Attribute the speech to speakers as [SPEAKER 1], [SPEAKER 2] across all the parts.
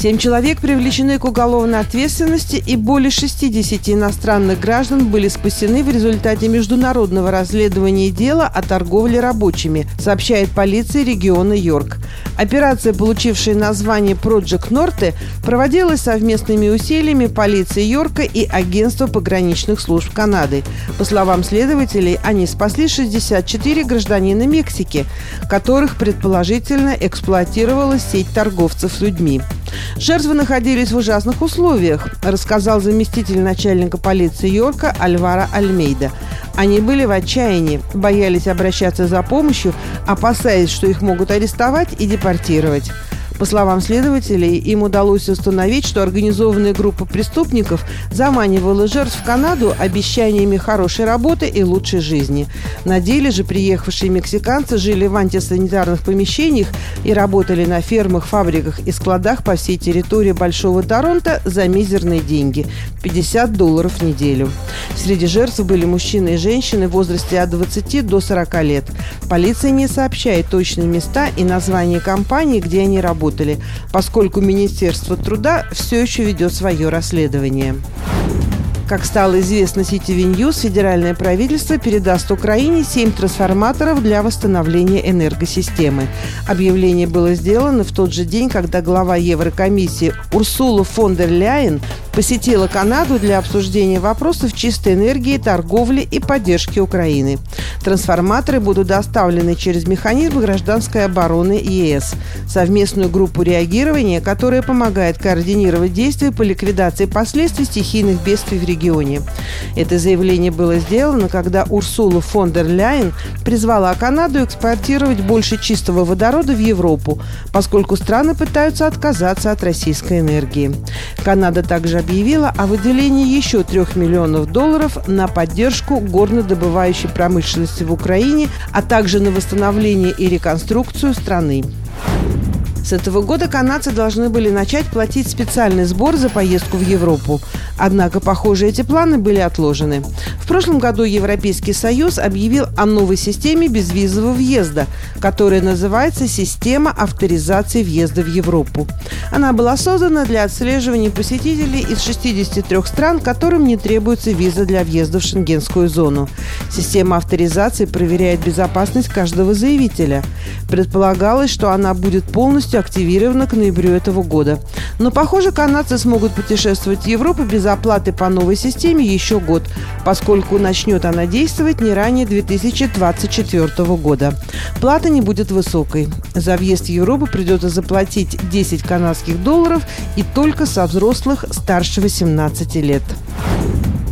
[SPEAKER 1] Семь человек привлечены к уголовной ответственности и более 60 иностранных граждан были спасены в результате международного расследования дела о торговле рабочими, сообщает полиция региона Йорк. Операция, получившая название Project Norte, проводилась совместными усилиями полиции Йорка и Агентства пограничных служб Канады. По словам следователей, они спасли 64 гражданина Мексики, которых предположительно эксплуатировала сеть торговцев людьми. Жертвы находились в ужасных условиях, рассказал заместитель начальника полиции Йорка Альвара Альмейда. Они были в отчаянии, боялись обращаться за помощью, опасаясь, что их могут арестовать и депортировать. По словам следователей, им удалось установить, что организованная группа преступников заманивала жертв в Канаду обещаниями хорошей работы и лучшей жизни. На деле же приехавшие мексиканцы жили в антисанитарных помещениях и работали на фермах, фабриках и складах по всей территории Большого Торонто за мизерные деньги – 50 долларов в неделю. Среди жертв были мужчины и женщины в возрасте от 20 до 40 лет. Полиция не сообщает точные места и названия компаний, где они работали, поскольку Министерство труда все еще ведет свое расследование. Как стало известно CTV News, федеральное правительство передаст Украине 7 трансформаторов для восстановления энергосистемы. Объявление было сделано в тот же день, когда глава Еврокомиссии Урсула фон дер Ляйен посетила Канаду для обсуждения вопросов чистой энергии, торговли и поддержки Украины. Трансформаторы будут доставлены через механизм гражданской обороны ЕС, совместную группу реагирования, которая помогает координировать действия по ликвидации последствий стихийных бедствий в регионе регионе. Это заявление было сделано, когда Урсула фон дер Ляйен призвала Канаду экспортировать больше чистого водорода в Европу, поскольку страны пытаются отказаться от российской энергии. Канада также объявила о выделении еще трех миллионов долларов на поддержку горнодобывающей промышленности в Украине, а также на восстановление и реконструкцию страны. С этого года канадцы должны были начать платить специальный сбор за поездку в Европу. Однако, похоже, эти планы были отложены. В прошлом году Европейский Союз объявил о новой системе безвизового въезда, которая называется «Система авторизации въезда в Европу». Она была создана для отслеживания посетителей из 63 стран, которым не требуется виза для въезда в шенгенскую зону. Система авторизации проверяет безопасность каждого заявителя. Предполагалось, что она будет полностью активирована к ноябрю этого года. Но, похоже, канадцы смогут путешествовать в Европу без оплаты по новой системе еще год, поскольку начнет она действовать не ранее 2024 года. Плата не будет высокой. За въезд в Европу придется заплатить 10 канадских долларов и только со взрослых старше 18 лет.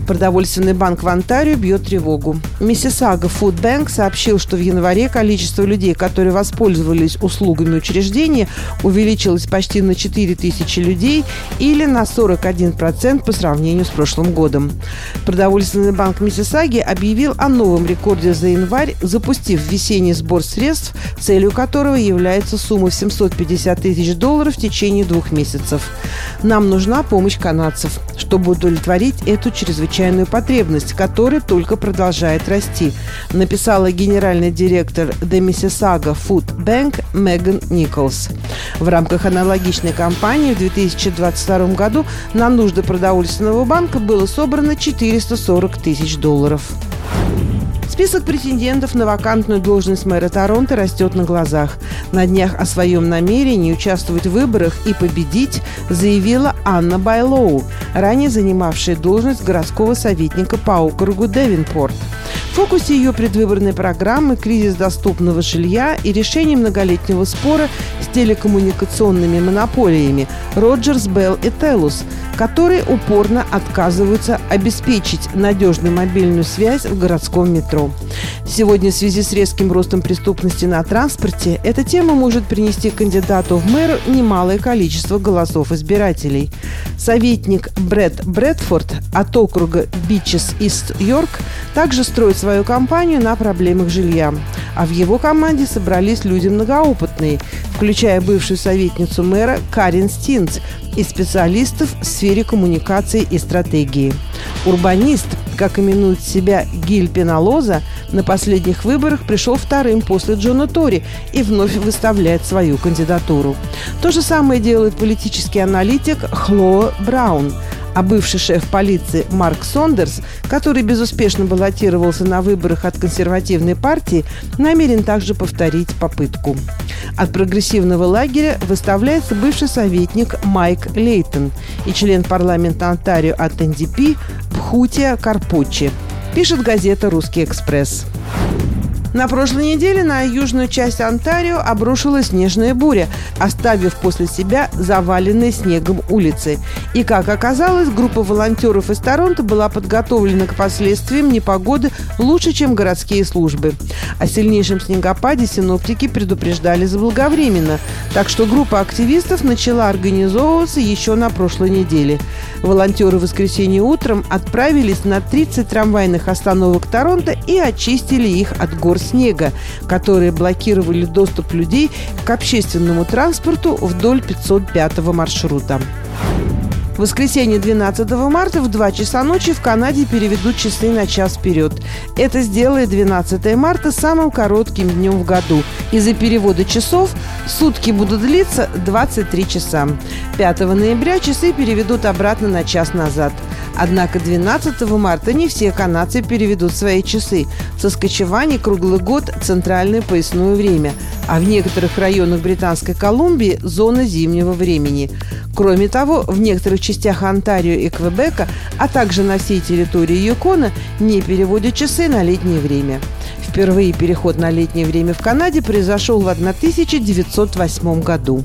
[SPEAKER 1] Продовольственный банк в Онтарио бьет тревогу. Миссисага Bank сообщил, что в январе количество людей, которые воспользовались услугами учреждения, увеличилось почти на 4 тысячи людей или на 41% по сравнению с прошлым годом. Продовольственный банк Миссисаги объявил о новом рекорде за январь, запустив весенний сбор средств, целью которого является сумма в 750 тысяч долларов в течение двух месяцев. Нам нужна помощь канадцев, чтобы удовлетворить эту чрезвычайную чрезвычайную потребность, которая только продолжает расти, написала генеральный директор The Mississauga Food Bank Меган Николс. В рамках аналогичной кампании в 2022 году на нужды продовольственного банка было собрано 440 тысяч долларов. Список претендентов на вакантную должность мэра Торонто растет на глазах. На днях о своем намерении участвовать в выборах и победить заявила Анна Байлоу, ранее занимавшая должность городского советника по округу Девинпорт. В фокусе ее предвыборной программы кризис доступного жилья и решение многолетнего спора телекоммуникационными монополиями Роджерс, Белл и Телус, которые упорно отказываются обеспечить надежную мобильную связь в городском метро. Сегодня в связи с резким ростом преступности на транспорте эта тема может принести кандидату в мэр немалое количество голосов избирателей. Советник Брэд Брэдфорд от округа Бичес Ист Йорк также строит свою кампанию на проблемах жилья. А в его команде собрались люди многоопытные, включая бывшую советницу мэра Карин Стинц и специалистов в сфере коммуникации и стратегии. Урбанист, как именует себя Гиль Пеналоза, на последних выборах пришел вторым после Джона Тори и вновь выставляет свою кандидатуру. То же самое делает политический аналитик Хлоа Браун – а бывший шеф полиции Марк Сондерс, который безуспешно баллотировался на выборах от консервативной партии, намерен также повторить попытку. От прогрессивного лагеря выставляется бывший советник Майк Лейтон и член парламента Онтарио от НДП Пхутия Карпочи, пишет газета «Русский экспресс». На прошлой неделе на южную часть Онтарио обрушилась снежная буря, оставив после себя заваленные снегом улицы. И, как оказалось, группа волонтеров из Торонто была подготовлена к последствиям непогоды лучше, чем городские службы. О сильнейшем снегопаде синоптики предупреждали заблаговременно, так что группа активистов начала организовываться еще на прошлой неделе. Волонтеры в воскресенье утром отправились на 30 трамвайных остановок Торонто и очистили их от гор снега, которые блокировали доступ людей к общественному транспорту вдоль 505 маршрута. В воскресенье 12 марта в 2 часа ночи в Канаде переведут часы на час вперед. Это сделает 12 марта самым коротким днем в году. Из-за перевода часов сутки будут длиться 23 часа. 5 ноября часы переведут обратно на час назад. Однако 12 марта не все канадцы переведут свои часы. В Соскочеване круглый год центральное поясное время, а в некоторых районах Британской Колумбии – зона зимнего времени. Кроме того, в некоторых частях Онтарио и Квебека, а также на всей территории Юкона не переводят часы на летнее время. Впервые переход на летнее время в Канаде произошел в 1908 году.